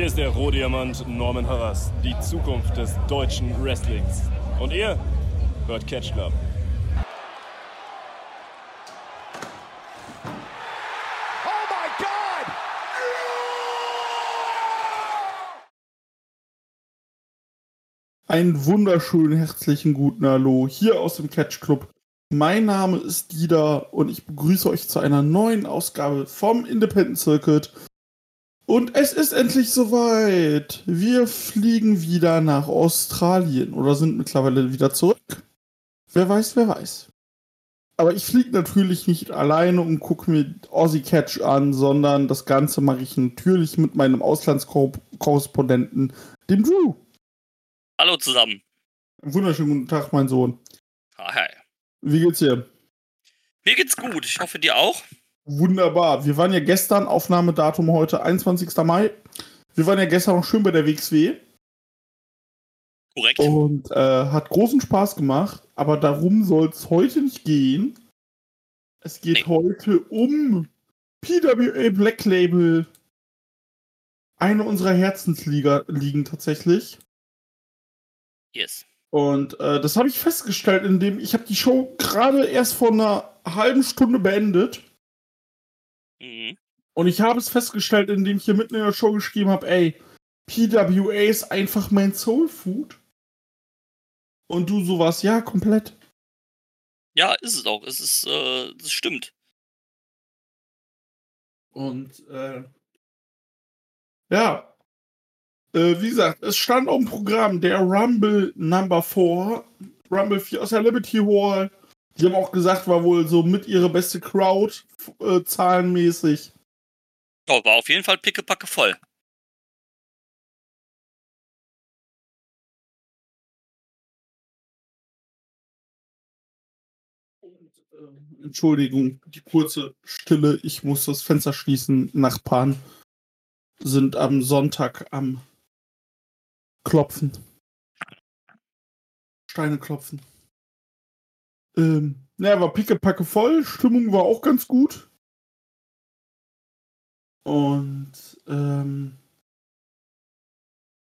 Hier ist der Rohdiamant Norman Harras, die Zukunft des deutschen Wrestlings. Und ihr hört Catch Club. Einen wunderschönen herzlichen guten Hallo hier aus dem Catch Club. Mein Name ist Dida und ich begrüße euch zu einer neuen Ausgabe vom Independent Circuit. Und es ist endlich soweit. Wir fliegen wieder nach Australien oder sind mittlerweile wieder zurück. Wer weiß, wer weiß. Aber ich fliege natürlich nicht alleine und gucke mir Aussie Catch an, sondern das Ganze mache ich natürlich mit meinem Auslandskorrespondenten, dem Drew. Hallo zusammen. Wunderschönen guten Tag, mein Sohn. Hi. Wie geht's dir? Mir geht's gut. Ich hoffe, dir auch. Wunderbar. Wir waren ja gestern, Aufnahmedatum heute, 21. Mai. Wir waren ja gestern noch schön bei der WXW. Korrekt. Und äh, hat großen Spaß gemacht, aber darum soll es heute nicht gehen. Es geht Nee. heute um PWA Black Label. Eine unserer Herzensliga liegen tatsächlich. Yes. Und äh, das habe ich festgestellt, indem ich habe die Show gerade erst vor einer halben Stunde beendet. Mhm. Und ich habe es festgestellt, indem ich hier mitten in der Show geschrieben habe, ey, PWA ist einfach mein Soul Food. Und du sowas, ja, komplett. Ja, ist es auch. Es ist, äh, das stimmt. Und äh, ja, äh, wie gesagt, es stand auf dem Programm der Rumble Number 4, Rumble 4 aus der Liberty Hall. Die haben auch gesagt, war wohl so mit ihre beste Crowd, äh, zahlenmäßig. Oh, war auf jeden Fall pickepacke voll. Entschuldigung, die kurze Stille. Ich muss das Fenster schließen. Nachbarn sind am Sonntag am Klopfen. Steine klopfen. Ähm, naja, war pickepacke voll. Stimmung war auch ganz gut. Und, ähm,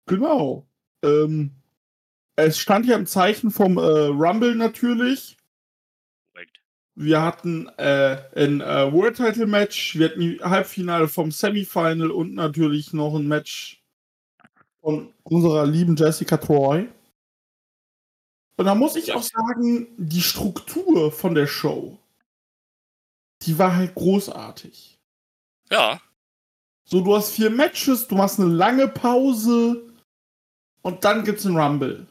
genau. Ähm, es stand ja im Zeichen vom äh, Rumble natürlich. Korrekt. Wir hatten äh, ein äh, World Title Match, wir hatten die Halbfinale vom Semifinal und natürlich noch ein Match von unserer lieben Jessica Troy. Und da muss ich auch sagen, die Struktur von der Show, die war halt großartig. Ja. So, du hast vier Matches, du machst eine lange Pause und dann gibt's einen Rumble.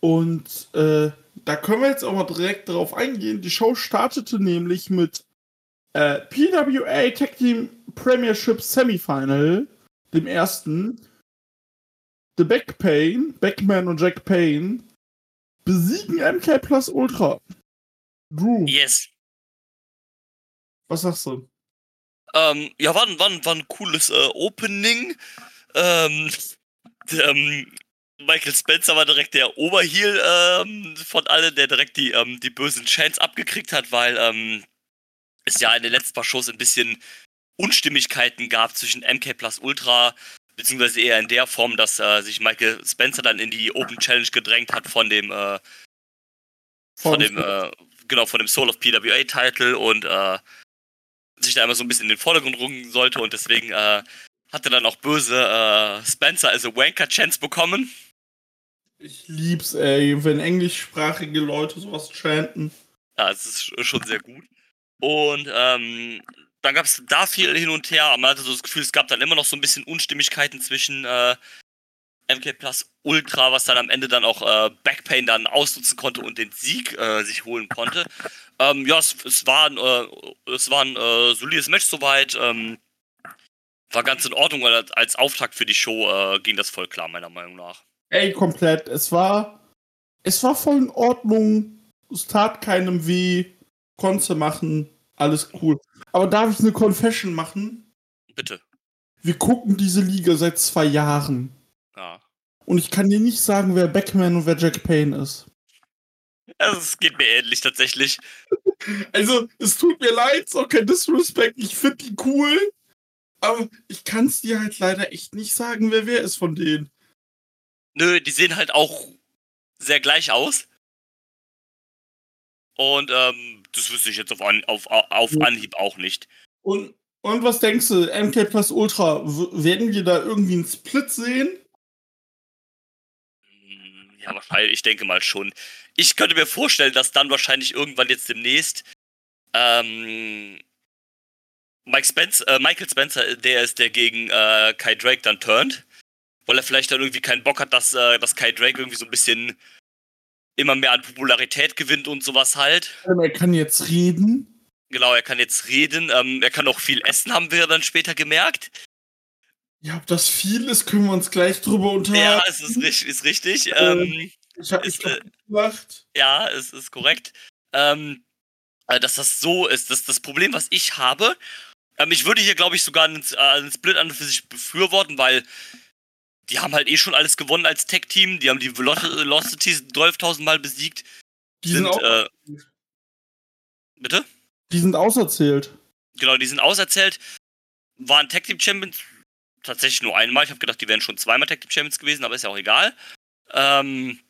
Und äh, da können wir jetzt auch mal direkt drauf eingehen. Die Show startete nämlich mit äh, PWA Tag Team Premiership Semifinal, dem ersten. The Back Pain, Backman und Jack Payne besiegen MK Plus Ultra. Drew, Yes. was sagst du? Ähm, ja, war, ein- war, war ein cooles äh, Opening. Ähm, ähm, Michael Spencer war direkt der Oberheel ähm, von allen, der direkt die, ähm, die bösen Chants abgekriegt hat, weil ähm, es ja in den letzten paar Shows ein bisschen Unstimmigkeiten gab zwischen MK Plus Ultra, beziehungsweise eher in der Form, dass äh, sich Michael Spencer dann in die Open Challenge gedrängt hat von dem, äh, von dem, äh, genau, von dem Soul of PWA Title und äh, sich da einmal so ein bisschen in den Vordergrund rücken sollte und deswegen äh, hatte dann auch böse äh, Spencer, also Wanker Chance bekommen. Ich lieb's, ey, wenn englischsprachige Leute sowas chanten. Ja, es ist sch- schon sehr gut. Und ähm, dann gab es da viel hin und her. Man hatte so das Gefühl, es gab dann immer noch so ein bisschen Unstimmigkeiten zwischen äh, MK Plus Ultra, was dann am Ende dann auch äh, Backpain dann ausnutzen konnte und den Sieg äh, sich holen konnte. Ähm, ja, es, es war ein, äh, es war ein äh, solides Match soweit. Ähm, war ganz in Ordnung, weil als Auftakt für die Show äh, ging das voll klar, meiner Meinung nach. Ey, komplett. Es war. Es war voll in Ordnung. Es tat keinem weh. Konnte machen. Alles cool. Aber darf ich eine Confession machen? Bitte. Wir gucken diese Liga seit zwei Jahren. Ja. Und ich kann dir nicht sagen, wer Backman und wer Jack Payne ist. Also, es geht mir ähnlich tatsächlich. Also, es tut mir leid, ist auch kein Disrespect. Ich finde die cool. Aber ich kann es dir halt leider echt nicht sagen, wer wer ist von denen. Nö, die sehen halt auch sehr gleich aus. Und ähm, das wüsste ich jetzt auf, An auf, auf Anhieb auch nicht. Und, und was denkst du, MK Plus Ultra, werden wir da irgendwie einen Split sehen? Hm, ja, wahrscheinlich, ich denke mal schon. Ich könnte mir vorstellen, dass dann wahrscheinlich irgendwann jetzt demnächst ähm, Mike Spencer, äh, Michael Spencer, der ist, der gegen äh, Kai Drake dann turnt, weil er vielleicht dann irgendwie keinen Bock hat, dass, äh, dass Kai Drake irgendwie so ein bisschen immer mehr an Popularität gewinnt und sowas halt. Ähm, er kann jetzt reden. Genau, er kann jetzt reden. Ähm, er kann auch viel essen, haben wir dann später gemerkt. Ja, ob das viel ist, können wir uns gleich drüber unterhalten. Ja, es ist, richtig. Ist richtig. Ähm, ich habe mich äh, gemacht. Ja, es ist korrekt. Ähm, äh, dass das so ist. Das, das Problem, was ich habe, ähm, ich würde hier, glaube ich, sogar einen, äh, einen Split an und für sich befürworten, weil die haben halt eh schon alles gewonnen als Tech-Team. Die haben die Velocities 12.000 Mal besiegt. Die sind, sind auch. Äh, bitte? Die sind auserzählt. Genau, die sind auserzählt. Waren Tech-Team-Champions tatsächlich nur einmal. Ich habe gedacht, die wären schon zweimal Tech-Team-Champions gewesen, aber ist ja auch egal. Ähm,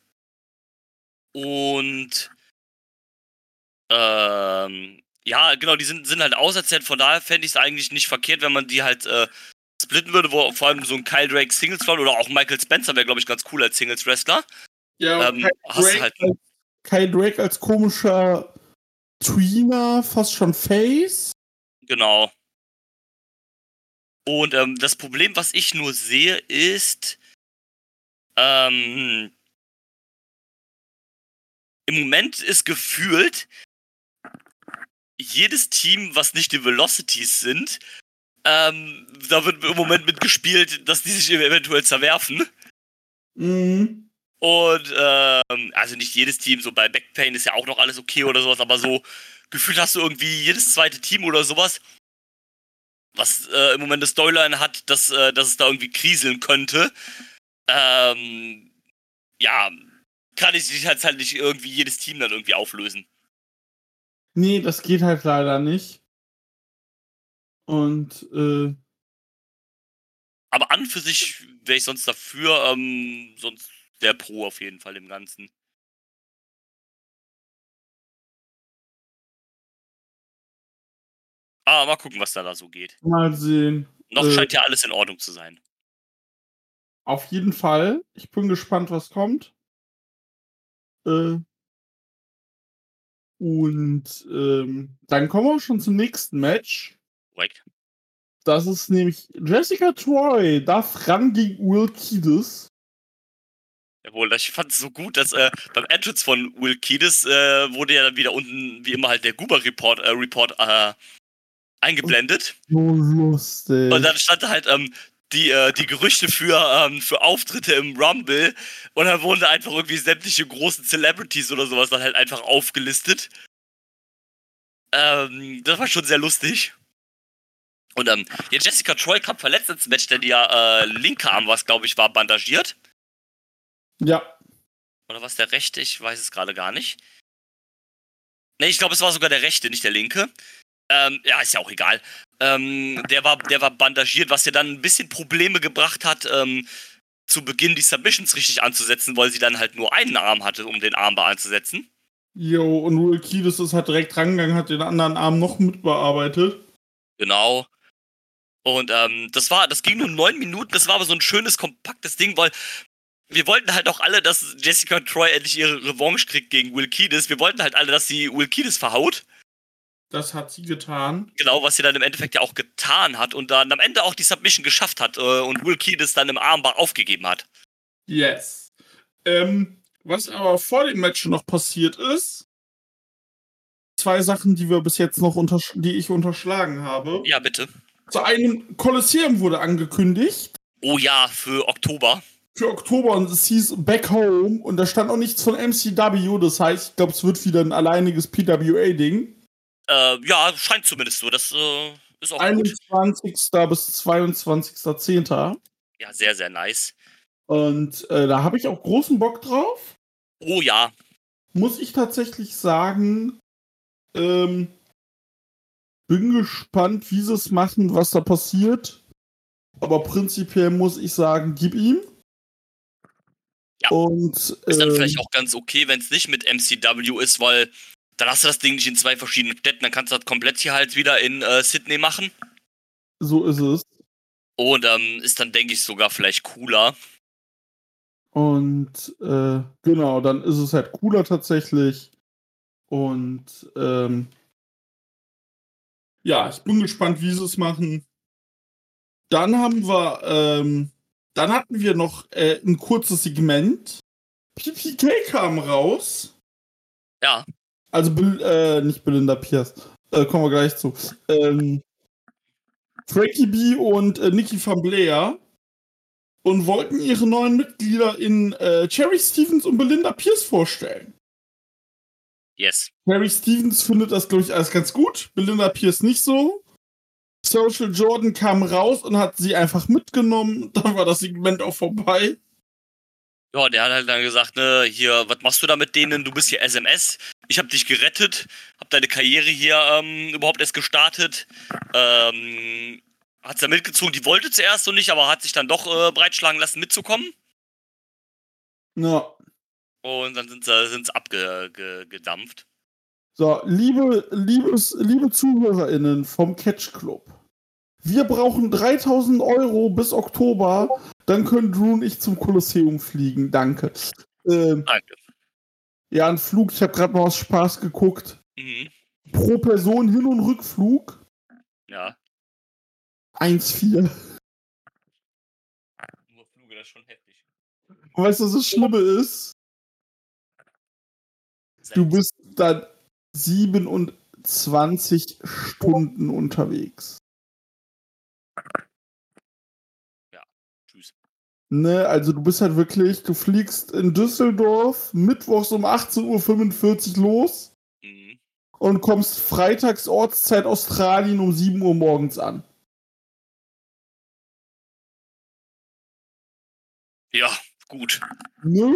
und ähm, ja, genau, die sind, sind halt auserzählt. Von daher fände ich es eigentlich nicht verkehrt, wenn man die halt äh, splitten würde, wo vor allem so ein Kyle Drake Singles oder auch Michael Spencer wäre, glaube ich, ganz cool als Singles Wrestler. Ja, ähm, Kyle, Drake halt als, Kyle Drake als komischer Tweener, fast schon Face. Genau. Und ähm, das Problem, was ich nur sehe, ist, ähm, im Moment ist gefühlt jedes Team, was nicht die Velocities sind, ähm, da wird im Moment mitgespielt, dass die sich eventuell zerwerfen. Mhm. Und ähm, also nicht jedes Team, so bei Backpain ist ja auch noch alles okay oder sowas, aber so gefühlt hast du irgendwie jedes zweite Team oder sowas, was äh, im Moment das Storyline hat, dass, äh, dass es da irgendwie kriseln könnte. Ähm, ja, kann ich halt, halt nicht irgendwie jedes Team dann irgendwie auflösen. Nee, das geht halt leider nicht. Und äh, aber an für sich wäre ich sonst dafür, ähm, sonst der Pro auf jeden Fall im Ganzen. Ah, mal gucken, was da, da so geht. Mal sehen. Noch äh, scheint ja alles in Ordnung zu sein. Auf jeden Fall. Ich bin gespannt, was kommt. Äh, und ähm, dann kommen wir schon zum nächsten Match. Korrekt. Das ist nämlich Jessica Troy darf ran gegen Will Kiedis. Jawohl, ich fand es so gut, dass äh, beim Entrance von Will Kiedis äh, wurde ja dann wieder unten, wie immer halt, der Guber-Report äh, Report, äh, eingeblendet. So lustig. Und dann stand halt ähm, die, äh, die Gerüchte für, ähm, für Auftritte im Rumble und dann wurden da einfach irgendwie sämtliche großen Celebrities oder sowas dann halt einfach aufgelistet. Ähm, das war schon sehr lustig. Und ähm, ja, Jessica Troy kam verletzt ins Match, denn ihr äh, linke Arm, was glaube ich war, bandagiert. Ja. Oder was der rechte? Ich weiß es gerade gar nicht. Ne, ich glaube, es war sogar der rechte, nicht der linke. Ähm, ja, ist ja auch egal. Ähm, der, war, der war bandagiert, was ja dann ein bisschen Probleme gebracht hat, ähm, zu Beginn die Submissions richtig anzusetzen, weil sie dann halt nur einen Arm hatte, um den Armbar anzusetzen. Jo, und Will Kiedis ist halt direkt rangegangen, hat den anderen Arm noch mitbearbeitet. Genau. Und ähm, das war, das ging nur neun Minuten, das war aber so ein schönes, kompaktes Ding, weil wir wollten halt auch alle, dass Jessica Troy endlich ihre Revanche kriegt gegen Will Kiedis. Wir wollten halt alle, dass sie Will Kiedis verhaut. Das hat sie getan. Genau, was sie dann im Endeffekt ja auch getan hat und dann am Ende auch die Submission geschafft hat äh, und Will Kiedis dann im Armbar aufgegeben hat. Yes. Ähm, was aber vor dem Match noch passiert ist, zwei Sachen, die wir bis jetzt noch die ich unterschlagen habe. Ja, bitte. Zu einem Kolosseum wurde angekündigt. Oh ja, für Oktober. Für Oktober und es hieß Back Home und da stand auch nichts von MCW, das heißt, ich glaube, es wird wieder ein alleiniges PWA-Ding. Äh, ja, scheint zumindest so. Das äh, ist auch 21. Gut. bis 22.10. Ja, sehr, sehr nice. Und äh, da habe ich auch großen Bock drauf. Oh ja. Muss ich tatsächlich sagen, ähm, bin gespannt, wie sie es machen, was da passiert. Aber prinzipiell muss ich sagen, gib ihm. Ja. Und, Ist dann ähm, vielleicht auch ganz okay, wenn es nicht mit MCW ist, weil dann hast du das Ding nicht in zwei verschiedenen Städten, dann kannst du das komplett hier halt wieder in äh, Sydney machen. so ist es. Und ähm, ist dann, denke ich, sogar vielleicht cooler. Und äh, genau, dann ist es halt cooler tatsächlich. Und ähm, ja, ich bin gespannt, wie sie es machen. Dann haben wir, ähm, dann hatten wir noch äh, ein kurzes Segment. PPK kam raus. Ja, Also, äh, nicht Belinda Pierce. Äh, kommen wir gleich zu. Ähm, Frankie B und äh, Nikki van Blair und wollten ihre neuen Mitglieder in äh, Cherry Stevens und Belinda Pierce vorstellen. Yes. Cherry Stevens findet das, glaube ich, alles ganz gut. Belinda Pierce nicht so. Social Jordan kam raus und hat sie einfach mitgenommen. Dann war das Segment auch vorbei. Ja, der hat halt dann gesagt, ne, hier, was machst du da mit denen? Du bist hier SMS. Ich habe dich gerettet, hab deine Karriere hier ähm, überhaupt erst gestartet. Ähm, hat's da mitgezogen, die wollte zuerst so nicht, aber hat sich dann doch äh, breitschlagen lassen, mitzukommen. Ja. Und dann sind sie, abgedampft. So, liebe, liebes, liebe ZuhörerInnen vom Catch Club. Wir brauchen 3000 Euro bis Oktober. Dann können Drew und ich zum Kolosseum fliegen. Danke. Ähm, Danke. ja, ein Flug. Ich habe gerade mal aus Spaß geguckt. Mhm. Pro Person Hin- und Rückflug Ja. 1,4. Nur Fluge, das ist schon heftig. Und weißt du, was das Schlimme ist? Du bist dann 27 Stunden unterwegs. Tschüss. Ne, also du bist halt wirklich, du fliegst in Düsseldorf mittwochs um 18.45 Uhr los Mhm. und kommst freitags Ortszeit Australien um 7 Uhr morgens an. Ja, gut. Ne?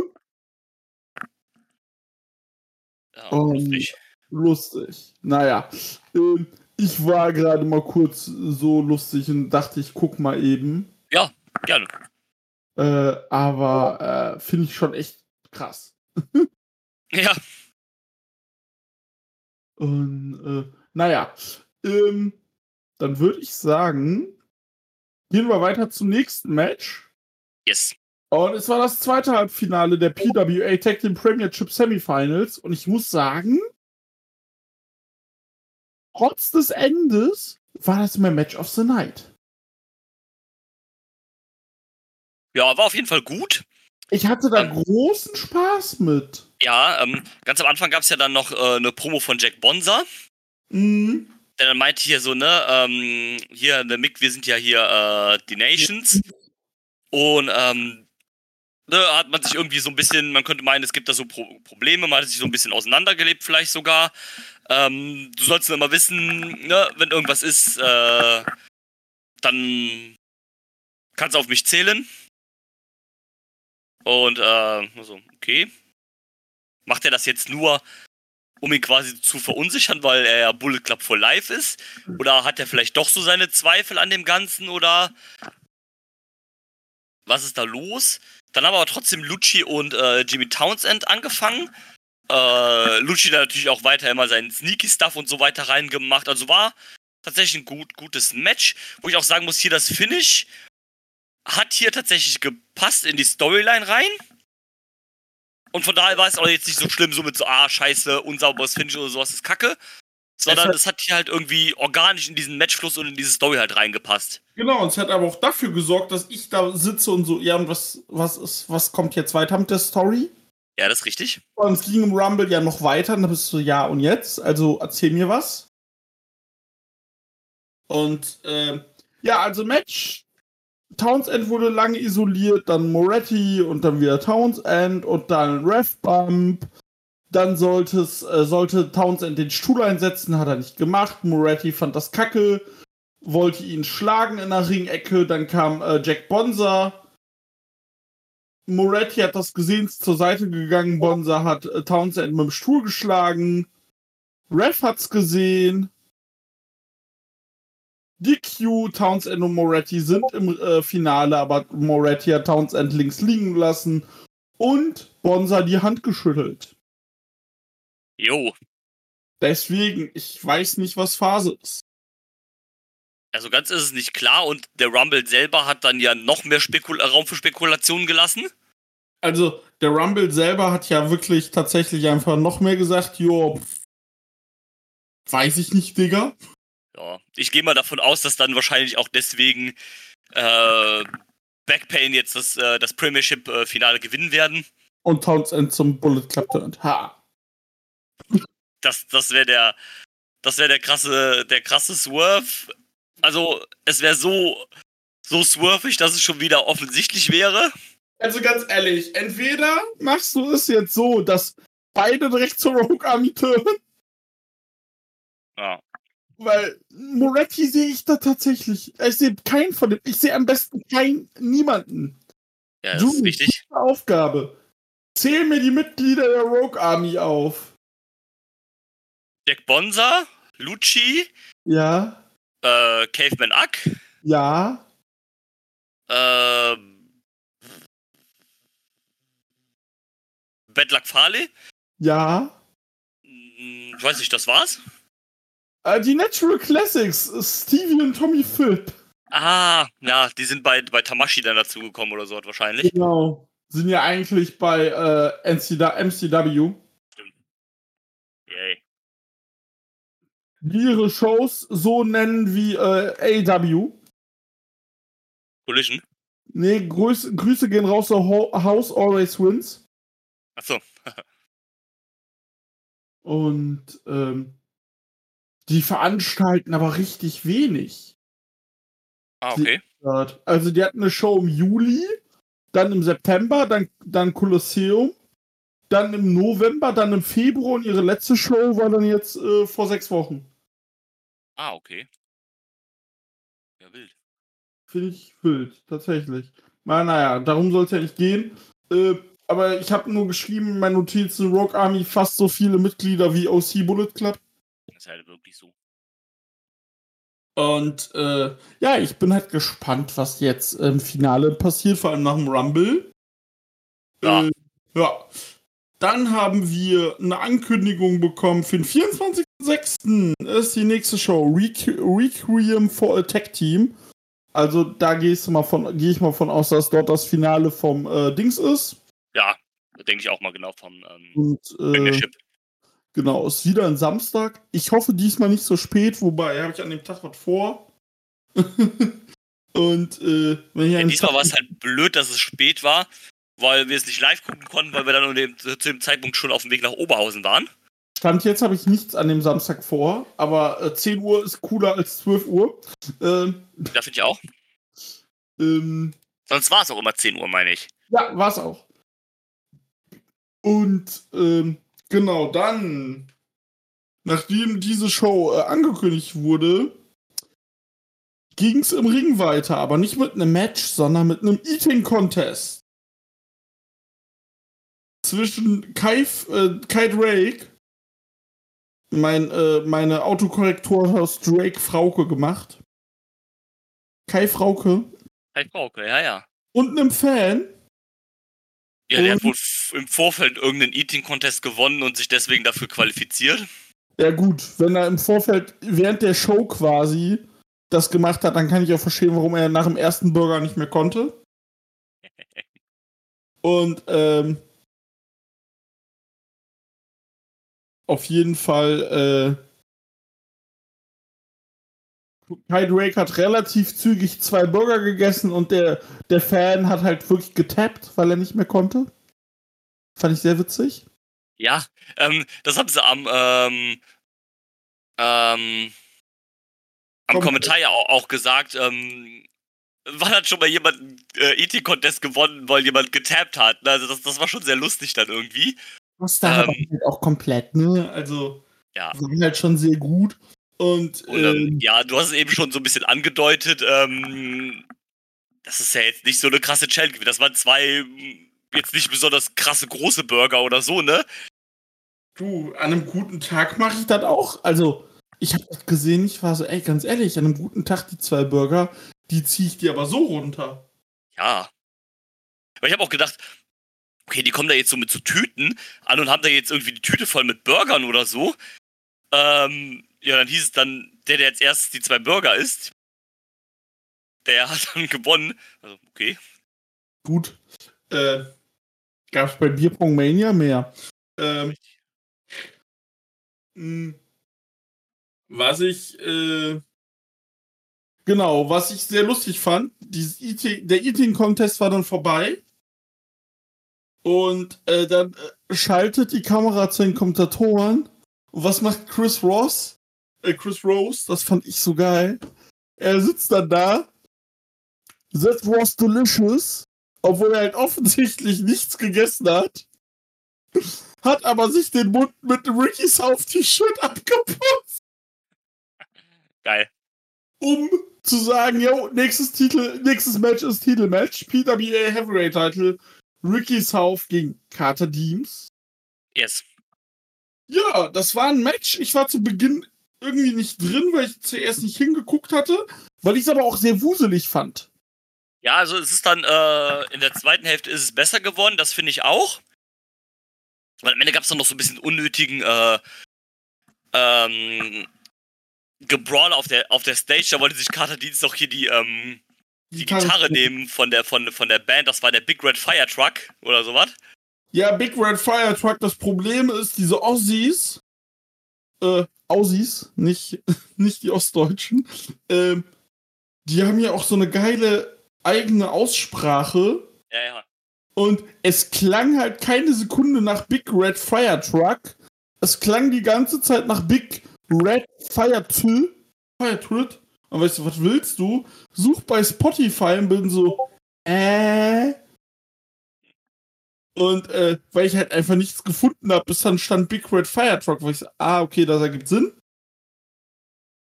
Ja, Ähm, lustig. Lustig. Naja, ähm, ich war gerade mal kurz so lustig und dachte, ich guck mal eben. Gerne. Äh, aber äh, finde ich schon echt krass. Ja, Und äh, naja, ähm, dann würde ich sagen, gehen wir weiter zum nächsten Match. yes. Und es war das zweite Halbfinale der PWA Tag Team Premiership Semifinals. Und ich muss sagen, trotz des Endes war das mein Match of the Night. Ja, war auf jeden Fall gut. Ich hatte da Ähm. großen Spaß mit. Ja, ähm, ganz am Anfang gab es ja dann noch äh, eine Promo von Jack Bonza. Mhm. Der dann meinte hier so, ne, ähm, hier, ne Mick, wir sind ja hier äh, die Nations. Und ähm, ne, hat man sich irgendwie so ein bisschen, man könnte meinen, es gibt da so Pro Probleme, man hat sich so ein bisschen auseinandergelebt vielleicht sogar. Ähm, du sollst immer wissen, ne, wenn irgendwas ist, äh, dann kannst du auf mich zählen. Und äh, also, okay. Macht er das jetzt nur, um ihn quasi zu verunsichern, weil er ja Bullet Club for Life ist? Oder hat er vielleicht doch so seine Zweifel an dem Ganzen? Oder was ist da los? Dann haben aber trotzdem Lucci und äh, Jimmy Townsend angefangen. Äh, Lucci da natürlich auch weiter immer seinen Sneaky Stuff und so weiter reingemacht. Also war tatsächlich ein gut, gutes Match, wo ich auch sagen muss, hier das Finish hat hier tatsächlich gepasst in die Storyline rein. Und von daher war es auch jetzt nicht so schlimm, so mit so, ah, scheiße, unsauberes Finish oder sowas ist kacke. Sondern hat- es hat hier halt irgendwie organisch in diesen Matchfluss und in diese Story halt reingepasst. Genau, und es hat aber auch dafür gesorgt, dass ich da sitze und so, ja, und was, was ist, was kommt jetzt weiter mit der Story? Ja, das ist richtig. Und es ging im Rumble ja noch weiter, und da bist du, ja, und jetzt? Also erzähl mir was. Und ähm, ja, also Match. Townsend wurde lange isoliert, dann Moretti und dann wieder Townsend und dann Ref Bump. Dann sollte, es, äh, sollte Townsend den Stuhl einsetzen, hat er nicht gemacht. Moretti fand das kacke, wollte ihn schlagen in der Ringecke. Dann kam äh, Jack Bonza. Moretti hat das gesehen, ist zur Seite gegangen. Bonza hat äh, Townsend mit dem Stuhl geschlagen. Ref hat's gesehen. DQ, Townsend und Moretti sind im äh, Finale, aber Moretti hat Townsend links liegen lassen und Bonsa die Hand geschüttelt. Jo. Deswegen, ich weiß nicht, was Phase ist. Also ganz ist es nicht klar und der Rumble selber hat dann ja noch mehr Spekul Raum für Spekulationen gelassen. Also, der Rumble selber hat ja wirklich tatsächlich einfach noch mehr gesagt, jo, weiß ich nicht, Digga. Ja, ich gehe mal davon aus, dass dann wahrscheinlich auch deswegen äh, Backpain jetzt das, äh, das Premiership-Finale gewinnen werden. Und Townsend zum Bullet Club turnt. Ha. Das, das wäre der, das wäre der krasse, der krasse Swerve. Also, es wäre so, so swervig, dass es schon wieder offensichtlich wäre. Also ganz ehrlich, entweder machst du es jetzt so, dass beide direkt zur Rogue Army turnen, Ja. weil Moretti sehe ich da tatsächlich. Ich sehe keinen von dem. Ich sehe am besten keinen, niemanden. Ja, das Du. ist wichtig. Aufgabe. Zähl mir die Mitglieder der Rogue Army auf. Jack Bonza, Lucci, Ja, äh, Caveman Ack, ja, ähm, Bad Luck Farley. ja. Hm, Ich weiß nicht, das war's? Äh, die Natural Classics, Stevie und Tommy Philipp. Ah, ja, die sind bei, bei Tamashi dann dazugekommen oder so hat wahrscheinlich. Genau. Sind ja eigentlich bei äh, MCW. Ihre Shows so nennen wie äh, AW. Collision. Nee, Grüße, Grüße gehen raus auf Ho House Always Wins. Achso. Und ähm, die veranstalten aber richtig wenig. Ah, okay. Also die hatten eine Show im Juli, dann im September, dann, dann Kolosseum, dann im November, dann im Februar und ihre letzte Show war dann jetzt äh, vor sechs Wochen. Ah, okay. Ja, wild. Finde ich wild, tatsächlich. Na, naja, darum soll es ja nicht gehen. Äh, aber ich habe nur geschrieben in meinen Notizen, Rock Army fast so viele Mitglieder wie OC Bullet Club. Das ist halt wirklich so. Und äh, ja, ich bin halt gespannt, was jetzt im Finale passiert, vor allem nach dem Rumble. Ja. Äh, ja. Dann haben wir eine Ankündigung bekommen für den 24.06. ist die nächste Show. Requ Requiem for a Tech Team. Also da gehe ich mal von aus, dass dort das Finale vom äh, Dings ist. Ja, da denke ich auch mal genau vom ähm, Und äh. Genau, ist wieder ein Samstag. Ich hoffe diesmal nicht so spät, wobei habe ich an dem Tag was vor. Und äh, wenn ich Ja, diesmal Tag- war es halt blöd, dass es spät war, weil wir es nicht live gucken konnten, weil wir dann zu dem Zeitpunkt schon auf dem Weg nach Oberhausen waren. Stand jetzt habe ich nichts an dem Samstag vor, aber äh, 10 Uhr ist cooler als 12 Uhr. Ähm, Da finde ich auch. ähm, Sonst war es auch immer 10 Uhr, meine ich. ja, war's auch. Und ähm, genau dann, nachdem diese Show äh, angekündigt wurde, ging es im Ring weiter, aber nicht mit einem Match, sondern mit einem Eating Contest. Zwischen Kai, äh, Kai Drake, mein, äh, meine Autokorrektur aus Drake Frauke gemacht. Kai Frauke Hey, Frauke, ja, ja. und einem Fan. Ja, der hat wohl im Vorfeld irgendeinen Eating-Contest gewonnen und sich deswegen dafür qualifiziert. Ja gut, wenn er im Vorfeld während der Show quasi das gemacht hat, dann kann ich auch verstehen, warum er nach dem ersten Burger nicht mehr konnte. Und ähm, auf jeden Fall äh, Kai Drake hat relativ zügig zwei Burger gegessen und der, der Fan hat halt wirklich getappt, weil er nicht mehr konnte. Fand ich sehr witzig. Ja, ähm, das haben sie am, ähm, ähm, am Komm. Kommentar ja auch, auch gesagt. Ähm, wann hat schon mal jemand äh, Eating-Contest gewonnen, weil jemand getappt hat? Also das, das war schon sehr lustig dann irgendwie. Das da Ähm, halt auch komplett, ne? Also, Ja. war halt schon sehr gut. Und, Und ähm, ähm, ja, du hast es eben schon so ein bisschen angedeutet. Ähm, das ist ja jetzt nicht so eine krasse Challenge. Das waren zwei jetzt nicht besonders krasse große Burger oder so, ne? du, an einem guten Tag mache ich das auch. Also, ich habe das gesehen, ich war so, ey, ganz ehrlich, an einem guten Tag die zwei Burger, die ziehe ich dir aber so runter. Ja. Aber ich habe auch gedacht, okay, die kommen da jetzt so mit so Tüten an und haben da jetzt irgendwie die Tüte voll mit Burgern oder so. Ähm, ja, dann hieß es dann, der, der jetzt erst die zwei Burger isst, der hat dann gewonnen. Also, okay. Gut. Äh, Gab es bei Bierpong Mania mehr. Ähm, mh, was ich, äh, genau, was ich sehr lustig fand, dieses Eating, der Eating Contest war dann vorbei. Und äh, dann äh, schaltet die Kamera zu den Kommentatoren. Und was macht Chris Ross? Äh, Chris Rose, das fand ich so geil. Er sitzt dann da. That was delicious. Obwohl er halt offensichtlich nichts gegessen hat. Hat aber sich den Mund mit dem Ricky South T-Shirt abgeputzt. Geil. Um zu sagen, yo, nächstes Titel, nächstes Match ist Titelmatch. PWA Heavyweight Title. Ricky South gegen Carter Deems. Yes. Ja, das war ein Match. Ich war zu Beginn irgendwie nicht drin, weil ich zuerst nicht hingeguckt hatte, weil ich es aber auch sehr wuselig fand. Ja, also es ist dann, äh, in der zweiten Hälfte ist es besser geworden, das finde ich auch. Weil am Ende gab es dann noch so ein bisschen unnötigen, äh, ähm, Gebrawl auf der, auf der Stage, da wollte sich Carter Dienst doch hier die, ähm, die Gitarre nehmen von der, von, von der Band, das war der Big Red Fire Truck oder sowas. Ja, Big Red Fire Truck, das Problem ist, diese Aussies, äh, Aussies, nicht, nicht die Ostdeutschen, äh, die haben ja auch so eine geile eigene Aussprache. Ja, ja. Und es klang halt keine Sekunde nach Big Red Fire Truck. Es klang die ganze Zeit nach Big Red Fire Twill. Fire Twit. Und weißt du, was willst du? Such bei Spotify und bin so, äh. Und äh, weil ich halt einfach nichts gefunden habe, bis dann stand Big Red Fire Truck, weil ich so, ah, okay, das ergibt Sinn.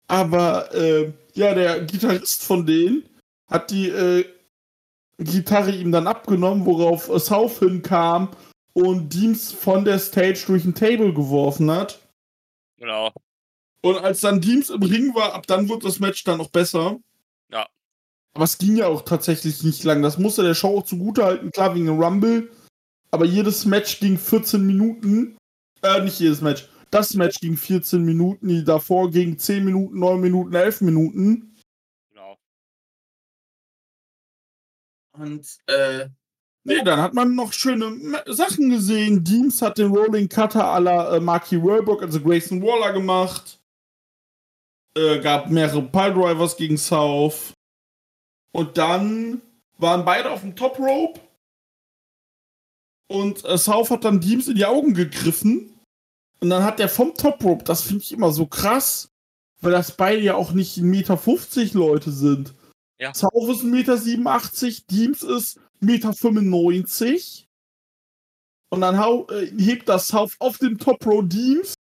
Aber äh, ja, der Gitarrist von denen hat die äh, Gitarre ihm dann abgenommen, worauf South hinkam und Deems von der Stage durch ein Table geworfen hat. Genau. Und als dann Deems im Ring war, ab dann wurde das Match dann noch besser. Ja. Aber es ging ja auch tatsächlich nicht lang. Das musste der Show auch zugutehalten, klar, wegen dem Rumble. Aber jedes Match ging 14 Minuten. Äh, nicht jedes Match. Das Match ging 14 Minuten, die davor ging 10 Minuten, 9 Minuten, 11 Minuten. Genau. Und, äh, nee, dann hat man noch schöne Sachen gesehen. Deems hat den Rolling Cutter à la äh, Marky Roebuck, also Grayson Waller gemacht. Äh, gab mehrere Piledrivers gegen South. Und dann waren beide auf dem Top Rope. Und äh, South hat dann Deems in die Augen gegriffen. Und dann hat der vom Top Rope, das finde ich immer so krass, weil das beide ja auch nicht 1,50 Meter Leute sind. Ja. South ist 1,87 Meter, Deems ist 1,95 Meter. Und dann hau, äh, hebt das South auf dem Top Row Deems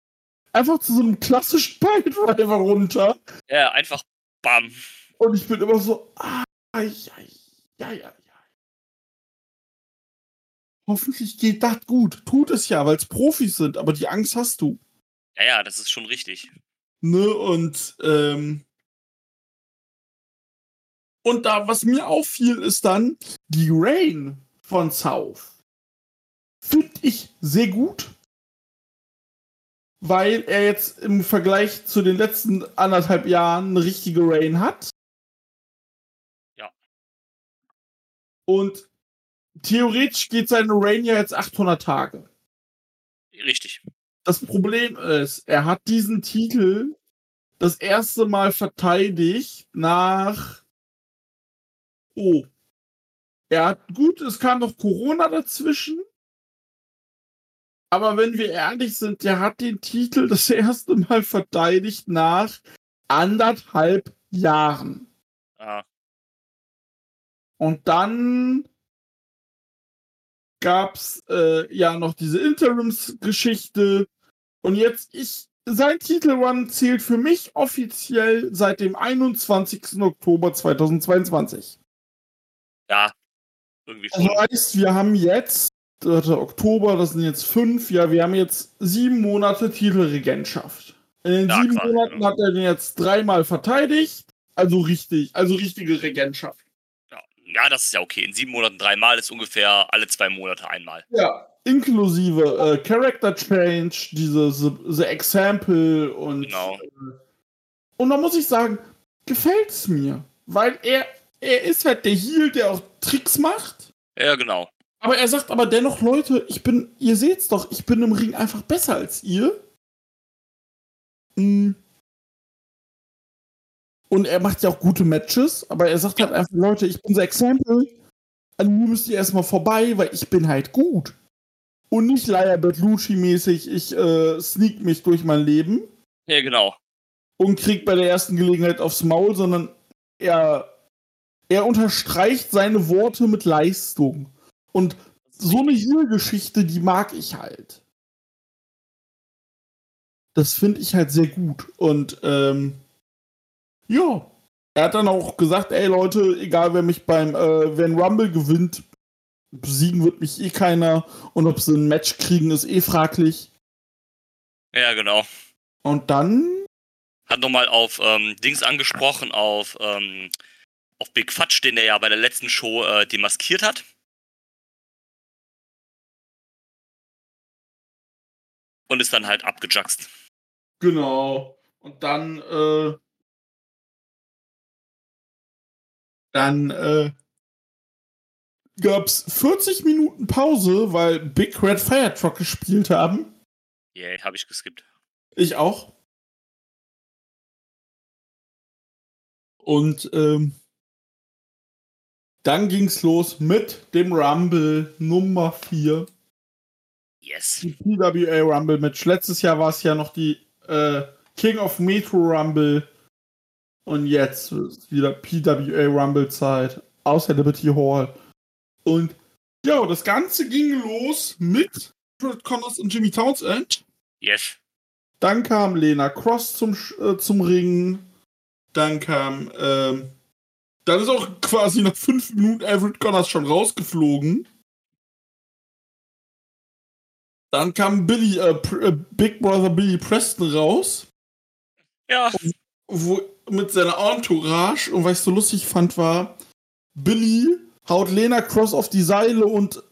einfach zu so einem klassischen Piledriver runter. Ja, einfach bam. Und ich bin immer so, ah, ja, ja, ja, ja. Hoffentlich geht das gut. Tut es ja, weil es Profis sind, aber die Angst hast du. Ja, ja, das ist schon richtig. Ne, und, ähm, und da, was mir auffiel, ist dann die Rain von South. Finde ich sehr gut. Weil er jetzt im Vergleich zu den letzten anderthalb Jahren eine richtige Rain hat. Ja. Und theoretisch geht seine Rain ja jetzt 800 Tage. Richtig. Das Problem ist, er hat diesen Titel das erste Mal verteidigt nach. Oh. Er hat, gut, es kam noch Corona dazwischen. Aber wenn wir ehrlich sind, der hat den Titel das erste Mal verteidigt nach anderthalb Jahren. Ah, Und dann gab's äh, ja noch diese Interims-Geschichte. Und jetzt, ich, sein Titelrun zählt für mich offiziell seit dem 21. Oktober 2022. ja. Irgendwie schon. Das heißt, wir haben jetzt, 3. Oktober, das sind jetzt fünf, ja, wir haben jetzt sieben Monate Titelregentschaft. In den Ja, sieben quasi, Monaten ja. hat er den jetzt dreimal verteidigt. Also richtig, also richtige Regentschaft. Ja. ja, das ist ja okay. In sieben Monaten dreimal ist ungefähr alle zwei Monate einmal. Ja. Inklusive äh, Character Change, diese the, the Example und. Genau. Äh, und da muss ich sagen, gefällt's mir. Weil er, er ist halt der Heal, der auch Tricks macht. Ja, genau. Aber er sagt aber dennoch, Leute, ich bin, ihr seht's doch, ich bin im Ring einfach besser als ihr. Mm. Und er macht ja auch gute Matches, aber er sagt halt einfach, Leute, ich bin so Exempel. An mir müsst ihr erstmal vorbei, weil ich bin halt gut. Und nicht Laia Bertolucci-mäßig, ich äh, sneak mich durch mein Leben Ja, genau. und krieg bei der ersten Gelegenheit aufs Maul, sondern er, er unterstreicht seine Worte mit Leistung. Und so eine Heal-Geschichte, die mag ich halt. Das finde ich halt sehr gut. Und ähm, ja, er hat dann auch gesagt, ey Leute, egal wer mich beim, äh, wenn Rumble gewinnt, besiegen wird mich eh keiner. Und ob sie ein Match kriegen, ist eh fraglich. Ja, genau. Und dann Hat nochmal auf ähm, Dings angesprochen, auf, ähm, auf Big Fatsch, den er ja bei der letzten Show äh, demaskiert hat. Und ist dann halt abgejuckst. Genau. Und dann, äh, dann, äh, gab's 40 Minuten Pause, weil Big Red Fire Truck gespielt haben. Yay, habe ich geskippt. Ich auch. Und, ähm, dann ging's los mit dem Rumble Nummer 4. Yes. die PWA Rumble Match. Letztes Jahr war es ja noch die äh, King of Metro Rumble. Und jetzt ist wieder PWA Rumble Zeit. Außer Liberty Hall. Und ja, das Ganze ging los mit Fred Connors und Jimmy Townsend. Yes. Dann kam Lena Cross zum, äh, zum Ring. Dann kam, ähm, dann ist auch quasi nach fünf Minuten Everett Connors schon rausgeflogen. Dann kam Billy, äh, äh, Big Brother Billy Preston raus, Ja. wo, mit seiner Entourage. Und was ich so lustig fand, war, Billy haut Lena Cross auf die Seile und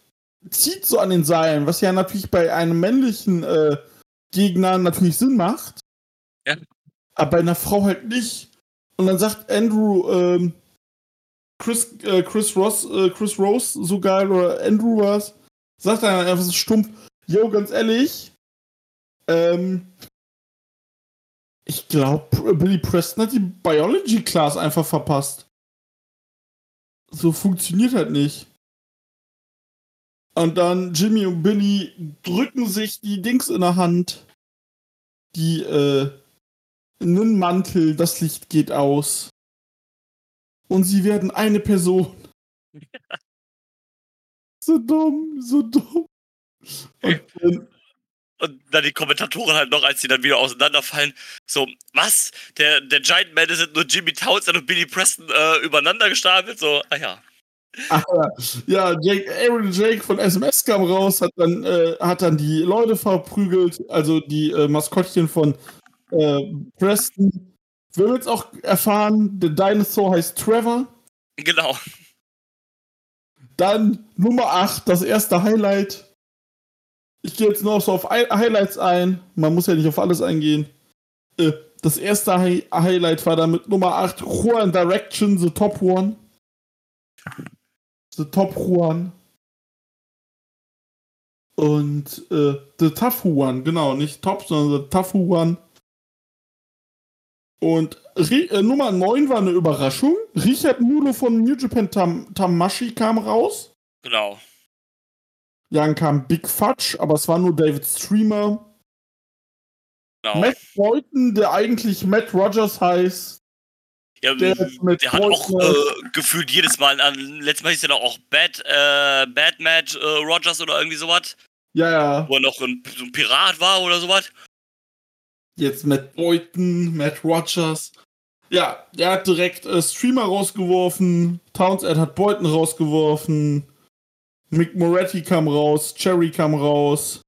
zieht so an den Seilen, was ja natürlich bei einem männlichen äh, Gegner natürlich Sinn macht. Ja. Aber bei einer Frau halt nicht. Und dann sagt Andrew, ähm, Chris, äh, Chris Ross, äh, Chris Rose, so geil, oder Andrew was, sagt dann einfach so stumpf, yo, ganz ehrlich, ähm, ich glaube, Billy Preston hat die Biology Class einfach verpasst. So funktioniert halt nicht. Und dann Jimmy und Billy drücken sich die Dings in der Hand. Die, äh, einen Mantel, das Licht geht aus. Und sie werden eine Person. so dumm, so dumm. Und dann, Und dann die Kommentatoren halt noch, als die dann wieder auseinanderfallen, so, was? Der, der Giant Man sind nur Jimmy Townsend und Billy Preston äh, übereinander gestapelt? So, ah ja. Ach, ja, Jake, Aaron Jake von SMS kam raus, hat dann, äh, hat dann die Leute verprügelt, also die äh, Maskottchen von äh, Preston. Wir haben jetzt auch erfahren, der Dinosaur heißt Trevor. Genau. Dann Nummer 8, das erste Highlight. Ich gehe jetzt nur so auf Highlights ein. Man muss ja nicht auf alles eingehen. Äh, das erste Hi Highlight war dann mit Nummer 8, Juan Direction, The Top One. The Top Juan. Und äh, The Tough One, genau, nicht Top, sondern The Tough One. Und Ri äh, Nummer 9 war eine Überraschung. Richard Mulo von New Japan Tam Tamashi kam raus. Genau. Dann kam Big Fudge, aber es war nur David Streamer. genau. Matt Boyton, der eigentlich Matt Rogers heißt. Ja, der der, ist mit hat auch äh, gefühlt jedes Mal, an, letztes Mal hieß er doch auch Bad, äh, Bad Matt äh, Rogers oder irgendwie sowas, Ja, ja. wo er noch ein, so ein Pirat war oder sowas. Jetzt Matt Boyton, Matt Rogers. Ja, der hat direkt äh, Streamer rausgeworfen. Townsend hat Boyton rausgeworfen. Mick Moretti kam raus. Cherry kam raus.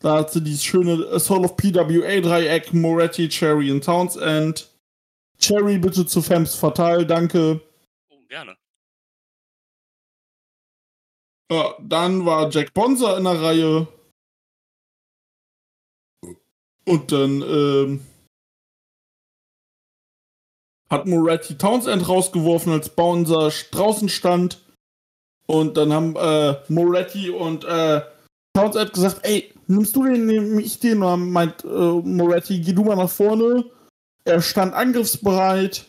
Da hat sie dieses schöne Soul of PWA-Dreieck, Moretti, Cherry und Townsend. Cherry bitte zu Fems Fatal, danke. Oh, gerne. Ja, dann war Jack Bonser in der Reihe. Und dann ähm, hat Moretti Townsend rausgeworfen, als Bonser draußen stand. Und dann haben äh, Moretti und äh, Townsend gesagt, ey, nimmst du den, nehm ich den? Und dann meint äh, Moretti, geh du mal nach vorne. Er stand angriffsbereit.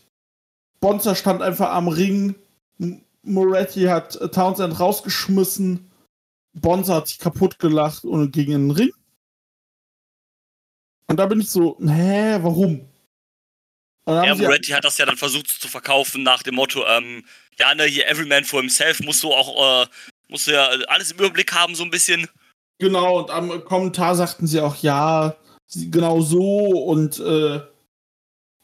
Bonzer stand einfach am Ring. Moretti hat äh, Townsend rausgeschmissen. Bonzer hat sich kaputt gelacht und ging in den Ring. Und da bin ich so, hä, warum? Ja, Moretti hat das ja dann versucht zu verkaufen nach dem Motto, ähm, ja, ne, hier every man for himself, musst du auch, äh, musst du ja alles im Überblick haben, so ein bisschen. Genau, und am Kommentar sagten sie auch, ja, genau so und äh,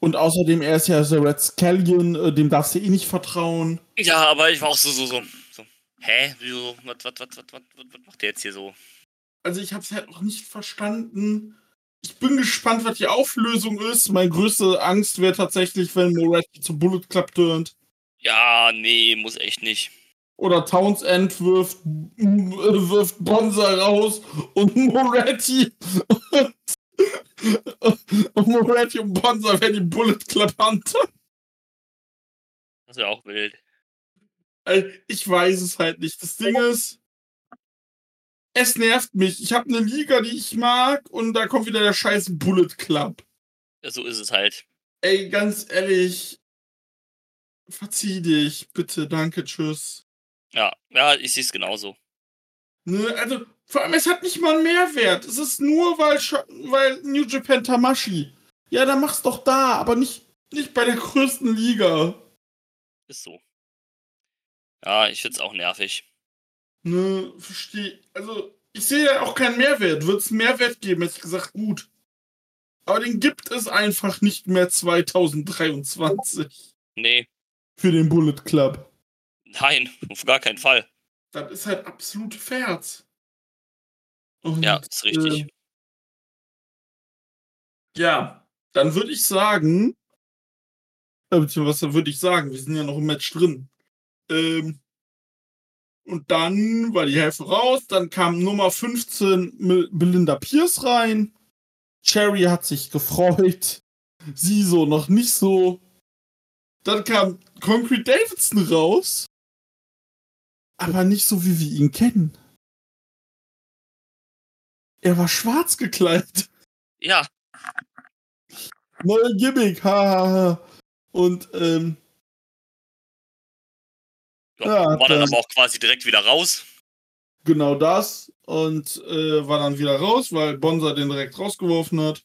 und außerdem, er ist ja The Red Scallion, äh, dem darfst du eh nicht vertrauen. Ja, aber ich war auch so, so, so, so. Hä? Wieso? Was, was, was, was, was, was macht der jetzt hier so? Also ich hab's halt noch nicht verstanden. Ich bin gespannt, was die Auflösung ist. Meine größte Angst wäre tatsächlich, wenn Moretti zu Bullet Club turnt. Ja, nee, muss echt nicht. Oder Townsend wirft, äh, wirft Bonza raus und Moretti und Moretti und Bonza werden die Bullet Club Hunter. Das wäre auch wild. Ich weiß es halt nicht. Das Ding ist, es nervt mich. Ich habe eine Liga, die ich mag und da kommt wieder der scheiß Bullet Club. Ja, so ist es halt. Ey, ganz ehrlich, verzieh dich, bitte, danke, tschüss. Ja, ja, ich sehe es genauso. Ne, also, vor allem, es hat nicht mal einen Mehrwert. Es ist nur, weil, weil New Japan Tamashi. Ja, dann mach's doch da, aber nicht, nicht bei der größten Liga. Ist so. Ja, ich find's auch nervig. Ne, versteh. Also, ich sehe ja auch keinen Mehrwert. Wird es Mehrwert geben, hätte ich gesagt, gut. Aber den gibt es einfach nicht mehr 2023 Nee, für den Bullet Club. nein, auf gar keinen Fall. Das ist halt absolut. Und, Ja, ist richtig. äh, ja, dann würde ich sagen, äh, beziehungsweise was würde ich sagen? Wir sind ja noch im Match drin. Ähm, und dann war die Hälfte raus, dann kam Nummer 15 Mel- Belinda Pierce rein. Cherry hat sich gefreut. Sie so noch nicht so. Dann kam Concrete Davidson raus. Aber nicht so, wie wir ihn kennen. Er war schwarz gekleidet. Ja, Neue Gimmick, hahaha. Und, ähm, ja, Ja, war dann dann- aber auch quasi direkt wieder raus. genau das. Und äh, war dann wieder raus, weil Bonsa den direkt rausgeworfen hat.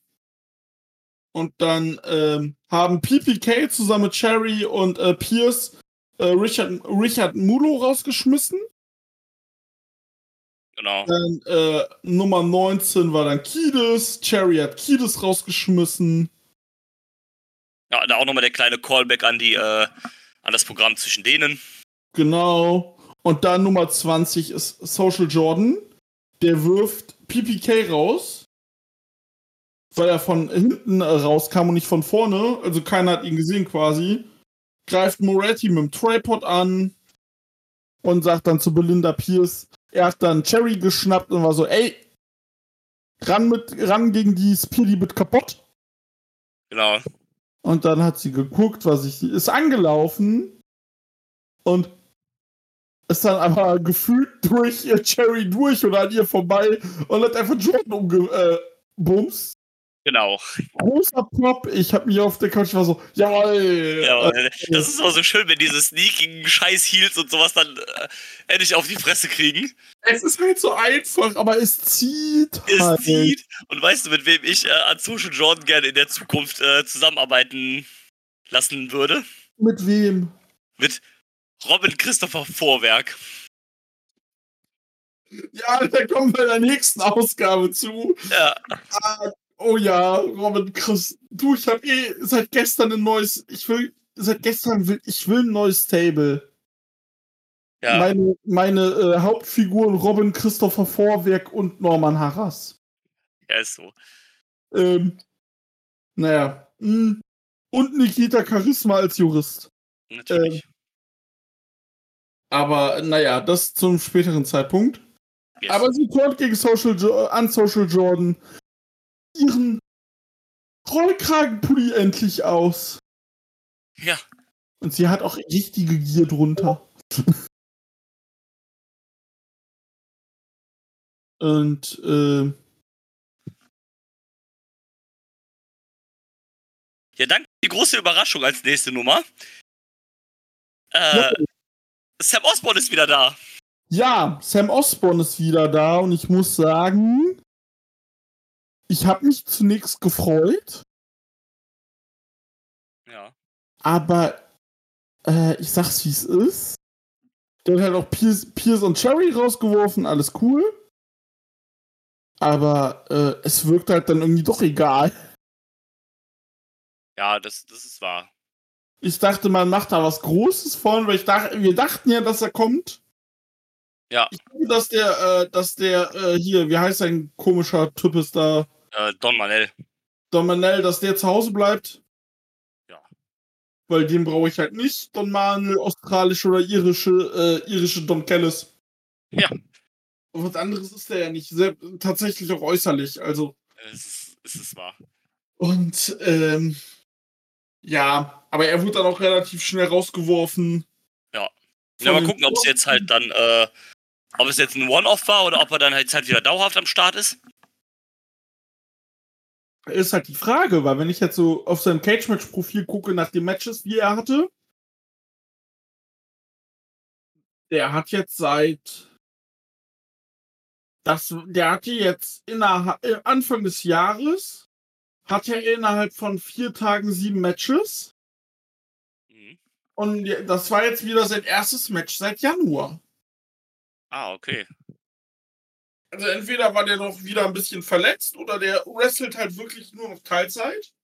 Und dann ähm, haben PPK zusammen mit Cherry und äh, Pierce äh, Richard, Richard Mulo rausgeschmissen. Genau. Dann äh, Nummer 19 war dann Kiedis. Cherry hat Kiedis rausgeschmissen. Ja, da auch nochmal der kleine Callback an die, äh, an das Programm zwischen denen. Genau. Und dann Nummer 20 ist Social Jordan. Der wirft PPK raus. Weil er von hinten äh, rauskam und nicht von vorne. Also keiner hat ihn gesehen quasi. Greift Moretti mit dem Tripod an. Und sagt dann zu Belinda Pierce. Er hat dann Cherry geschnappt und war so, ey, ran, mit, ran gegen die Spear, die wird kaputt. Genau. Und dann hat sie geguckt, was ich ist angelaufen und ist dann aber gefühlt durch ihr Cherry durch oder an ihr vorbei und hat einfach Jordan umgebumst. Genau. Großer Pop. Ich hab mich auf der Couch war so, jawoll. Ja, Äh, das ist auch so schön, wenn diese sneakigen Scheiß-Heels und sowas dann äh, endlich auf die Fresse kriegen. es ist halt so einfach, aber es zieht Es halt. zieht. Und weißt du, mit wem ich äh, an Social Jordan gerne in der Zukunft äh, zusammenarbeiten lassen würde? Mit wem? Mit Robin Christopher Vorwerk. Ja, da kommen wir in der nächsten Ausgabe zu. Ja, Oh ja, Robin Chris. Du, ich hab eh seit gestern ein neues. Ich will. Seit gestern will ich will ein neues Stable. ja. Meine, meine äh, Hauptfiguren Robin Christopher Vorwerk und Norman Harras. Ja, ist so. Ähm, naja. mh. Und Nikita Charisma als Jurist. Natürlich. Aber naja, das zum späteren Zeitpunkt. Yes. Aber sie turnt gegen Social jo an Social Jordan ihren Rollkragenpulli endlich aus. ja, Und sie hat auch richtige Gier drunter. Und äh, ja, danke. Die große Überraschung als nächste Nummer. Äh, Sam Osborne ist wieder da. ja, Sam Osborne ist wieder da und ich muss sagen, ich habe mich zunächst gefreut, Ja. aber äh, ich sag's wie es ist. Der hat halt auch Pierce, Pierce und Cherry rausgeworfen, alles cool. Aber äh, es wirkt halt dann irgendwie doch egal. Ja, das, das ist wahr. Ich dachte, man macht da was Großes von, weil ich dachte, wir dachten ja, dass er kommt. Ja. Ich glaube, dass der, äh, dass der äh, hier, wie heißt ein komischer Typ ist da, Äh, Don Manel. Don Manel, dass der zu Hause bleibt. Ja. Weil den brauche ich halt nicht. Don Manel, australische oder irische, äh, irische Don Kellis. Ja. Und was anderes ist der ja nicht. Sehr, tatsächlich auch äußerlich. Also. Es ist, es ist wahr. Und ähm, ja, aber er wurde dann auch relativ schnell rausgeworfen. Ja, Von mal gucken, ob es jetzt halt dann, äh, ob es jetzt ein One-Off war oder ob er dann halt, halt wieder dauerhaft am Start ist. Ist halt die Frage, weil wenn ich jetzt so auf sein Cage-Match-Profil gucke nach den Matches, die er hatte, der hat jetzt seit das, der hatte jetzt innerhalb, äh, Anfang des Jahres hat er innerhalb von vier Tagen sieben Matches Mhm. und das war jetzt wieder sein erstes Match seit Januar. Ah, okay. Also entweder war der noch wieder ein bisschen verletzt oder der wrestelt halt wirklich nur noch Teilzeit,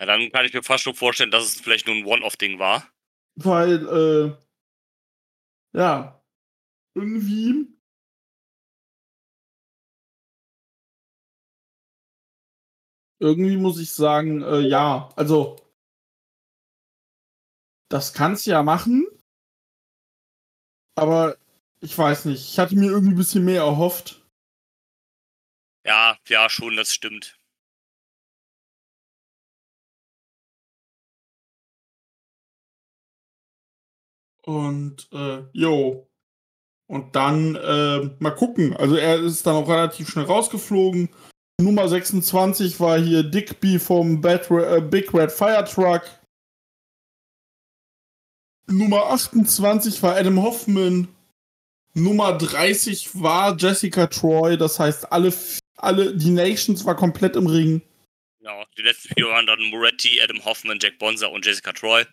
Ja, dann kann ich mir fast schon vorstellen, dass es vielleicht nur ein One-Off-Ding war. weil äh, ja irgendwie irgendwie muss ich sagen, äh, ja, also das kannst du ja machen, aber ich weiß nicht, ich hatte mir irgendwie ein bisschen mehr erhofft. Ja, ja, schon, das stimmt. Und äh, jo. Und dann äh, mal gucken. Also er ist dann auch relativ schnell rausgeflogen. Nummer 26 war hier Digby vom Bad äh, Big Red Fire Truck. Nummer 28 war Adam Hoffman. Nummer 30 war Jessica Troy. Das heißt, alle, alle, die Nations war komplett im Ring. Ja, die letzten vier waren dann Moretti, Adam Hoffman, Jack Bonza und Jessica Troy.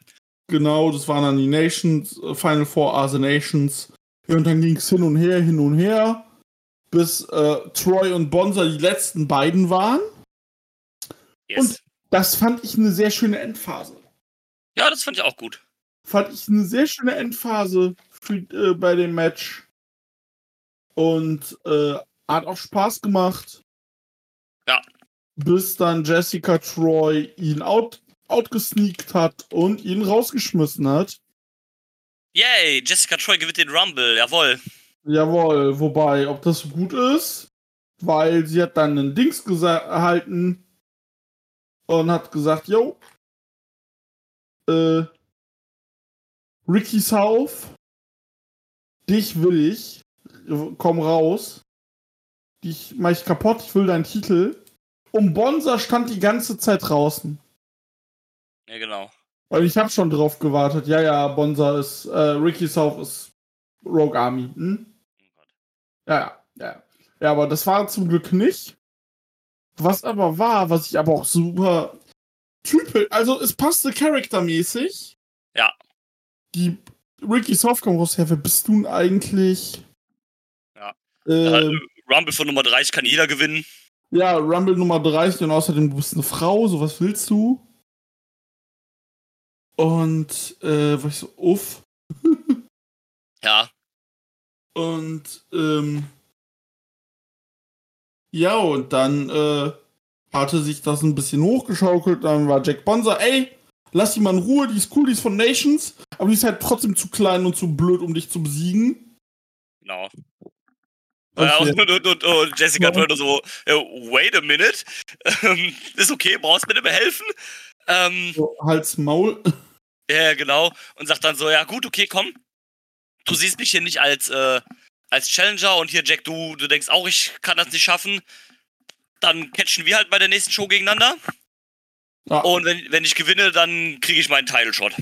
Genau, das waren dann die Nations, äh, Final Four are the Nations. Ja, und dann ging es hin und her, hin und her, bis äh, Troy und Bonza die letzten beiden waren. Yes. Und- Das fand ich eine sehr schöne Endphase. ja, das fand ich auch gut. Fand ich eine sehr schöne Endphase für, äh, bei dem Match. Und äh, hat auch Spaß gemacht. Ja. Bis dann Jessica Troy ihn out, outgesneakt hat und ihn rausgeschmissen hat. Yay, Jessica Troy gewinnt den Rumble, jawohl. Jawohl, wobei, ob das so gut ist, weil sie hat dann einen Dings erhalten und hat gesagt, yo, äh, Ricky South, dich will ich, komm raus, dich mach ich kaputt, ich will deinen Titel. Und Bonza stand die ganze Zeit draußen. Ja, genau. Weil ich habe schon drauf gewartet. Ja, ja, Bonza ist, äh, Ricky South ist Rogue Army. Hm? Ja, ja, ja. Aber das war zum Glück nicht. Was aber war, was ich aber auch super typisch, also es passte charaktermäßig. Ja. Die Ricky Soft kommt raus, ja, wer bist du denn eigentlich? Ja. Ähm, Rumble von Nummer 30 kann jeder gewinnen. ja, Rumble Nummer 30 und außerdem du bist eine Frau, so was willst du? Und äh, war ich so, uff. Ja, Und ähm, Ja, und dann äh, hatte sich das ein bisschen hochgeschaukelt. Dann war Jack Bonser, ey, lass die mal in Ruhe, die ist cool, die ist von Nations, aber die ist halt trotzdem zu klein und zu blöd, um dich zu besiegen. Genau. Okay. Ja, und, und, und, und Jessica Ja. Turner so, wait a minute. Ähm, ist okay, brauchst mir nicht mehr helfen? Ähm, So, Hals, Maul. ja, genau. Und sagt dann so, ja gut, okay, komm. Du siehst mich hier nicht als, äh, als Challenger und hier, Jack, du, du denkst auch, ich kann das nicht schaffen. Dann catchen wir halt bei der nächsten Show gegeneinander. Ja. Und wenn, wenn ich gewinne, dann kriege ich meinen Title Shot.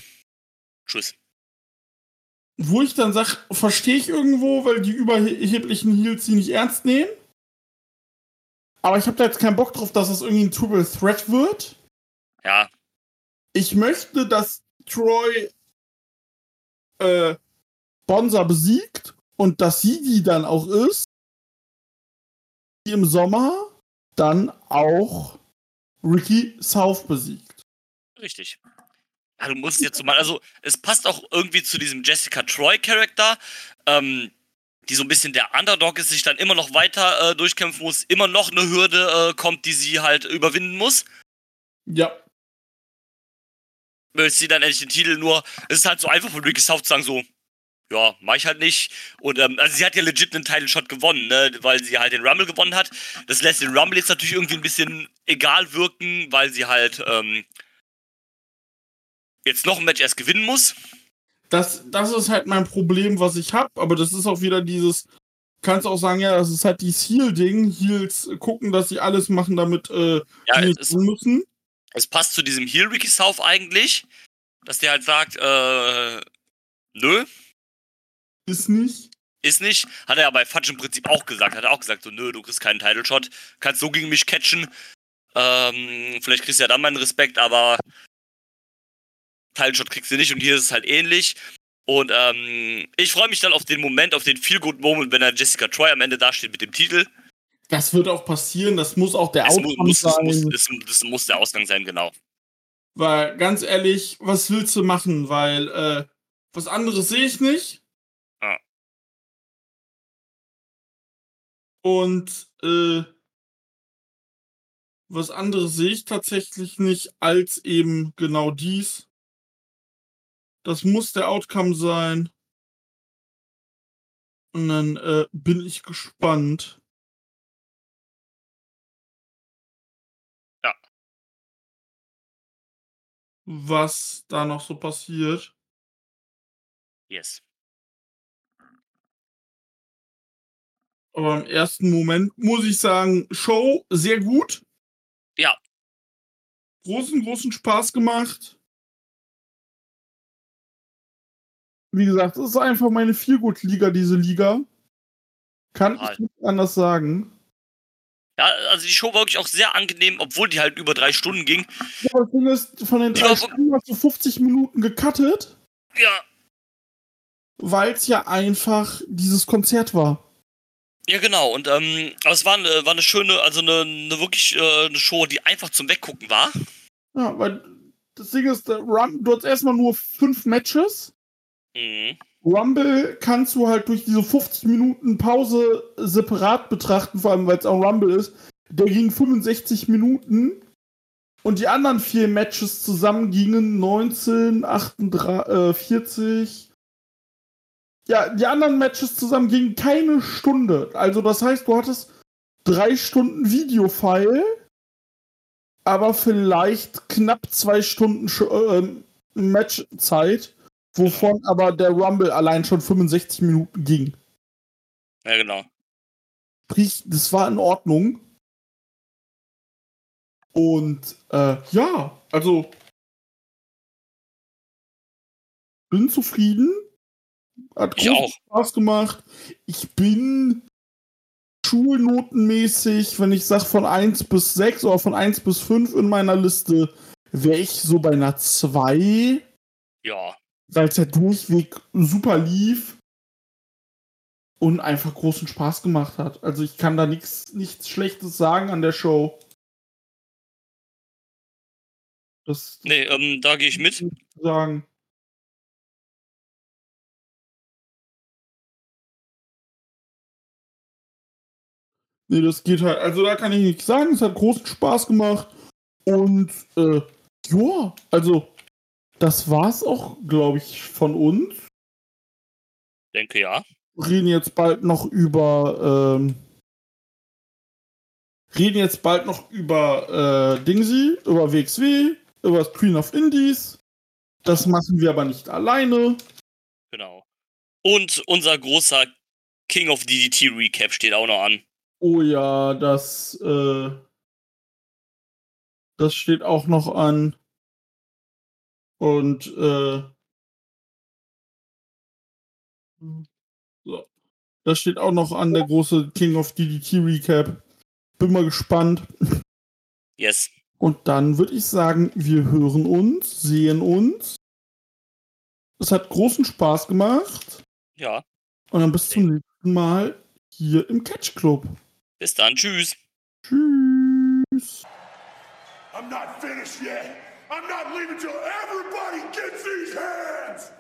Tschüss. Wo ich dann sag, verstehe ich irgendwo, weil die überheblichen Heels sie nicht ernst nehmen. Aber ich habe da jetzt keinen Bock drauf, dass es irgendwie ein Triple Threat wird. Ja, Ich möchte, dass Troy äh, Bonsa besiegt und dass sie die dann auch ist, die im Sommer dann auch Ricky South besiegt. Richtig. Ja, du musst jetzt so mal, also es passt auch irgendwie zu diesem Jessica Troy-Charakter, ähm, die so ein bisschen der Underdog ist, sich dann immer noch weiter äh, durchkämpfen muss, immer noch eine Hürde äh, kommt, die sie halt überwinden muss. Ja, Möchte sie dann endlich den Titel nur, es ist halt so einfach von Ricky South zu sagen, so, ja, mach ich halt nicht. Und ähm, also sie hat ja legit einen Title Shot gewonnen, ne, weil sie halt den Rumble gewonnen hat. Das lässt den Rumble jetzt natürlich irgendwie ein bisschen egal wirken, weil sie halt ähm, jetzt noch ein Match erst gewinnen muss. das, das ist halt mein Problem, was ich habe. Aber das ist auch wieder dieses, kannst auch sagen, ja, das ist halt dieses Heal-Ding. Heals gucken, dass sie alles machen, damit äh, Ja, die es müssen. es passt zu diesem Heel Ricky South eigentlich, dass der halt sagt, äh, nö, Ist nicht. ist nicht. Hat er ja bei Fudge im Prinzip auch gesagt. Hat er auch gesagt, so, nö, du kriegst keinen Title Shot, kannst so gegen mich catchen. Ähm, vielleicht kriegst du ja dann meinen Respekt, aber Title Shot kriegst du nicht und hier ist es halt ähnlich. Und ähm, ich freue mich dann auf den Moment, auf den Feel Good Moment, wenn dann Jessica Troy am Ende dasteht mit dem Titel. Das wird auch passieren. Das muss auch der Es Outcome muss, es sein. muss, es, das muss der Ausgang sein, genau. Weil, ganz ehrlich, was willst du machen? Weil, äh, was anderes sehe ich nicht. Und, äh, was anderes sehe ich tatsächlich nicht als eben genau dies. Das muss der Outcome sein. Und dann äh, bin ich gespannt. Ja. Was da noch so passiert. Yes. Aber im ersten Moment muss ich sagen, Show sehr gut. Ja. Großen, großen Spaß gemacht. Wie gesagt, es ist einfach meine Feelgood-Liga, diese Liga. Kann Total. ich nicht anders sagen. Ja, also die Show war wirklich auch sehr angenehm, obwohl die halt über drei Stunden ging. Ja, das Ding ist, von den drei Ja, Stunden hast du 50 Minuten gecuttet, Ja, weil es ja einfach dieses Konzert war. Ja genau. Und ähm, aber es war eine, war eine schöne, also eine, eine wirklich äh, eine Show, die einfach zum Weggucken war. Ja, weil das Ding ist, Run, du hast erstmal nur fünf Matches. Mhm. Rumble kannst du halt durch diese 50 Minuten Pause separat betrachten, vor allem weil es auch Rumble ist. Der ging 65 Minuten und die anderen vier Matches zusammen gingen 19, 38, äh, 40. Ja, die anderen Matches zusammen gingen keine Stunde. Also das heißt, du hattest drei Stunden Videofile, aber vielleicht knapp zwei Stunden äh, Matchzeit, wovon aber der Rumble allein schon 65 Minuten ging. Ja, genau. Sprich, das war in Ordnung. Und äh, ja, also bin zufrieden. Hat Ich auch. Spaß gemacht. Ich bin schulnotenmäßig, wenn ich sage von 1 bis 6 oder von 1 bis 5 in meiner Liste, wäre ich so bei einer 2, Ja. weil es ja durchweg super lief und einfach großen Spaß gemacht hat. Also ich kann da nichts nichts Schlechtes sagen an der Show. Das Nee, ähm, da gehe ich mit. sagen. Nee, das geht halt. Also da kann ich nichts sagen. Es hat großen Spaß gemacht. Und äh, ja, also das war's auch, glaube ich, von uns. Denke ja. Reden jetzt bald noch über ähm, reden jetzt bald noch über äh, Dingsy, über WXW, über Queen of Indies. Das machen wir aber nicht alleine. Genau. Und unser großer King of DDT Recap steht auch noch an. Oh ja, das, äh, das steht auch noch an. Und, äh, so. Das steht auch noch an, der große King of DDT Recap. Bin mal gespannt. Yes. Und dann würde ich sagen, wir hören uns, sehen uns. Es hat großen Spaß gemacht. Ja. Und dann bis zum nächsten Mal hier im Catch Club. Bis dann. Tschüss. Tschüss. I'm not finished yet. I'm not leaving till everybody gets these hands.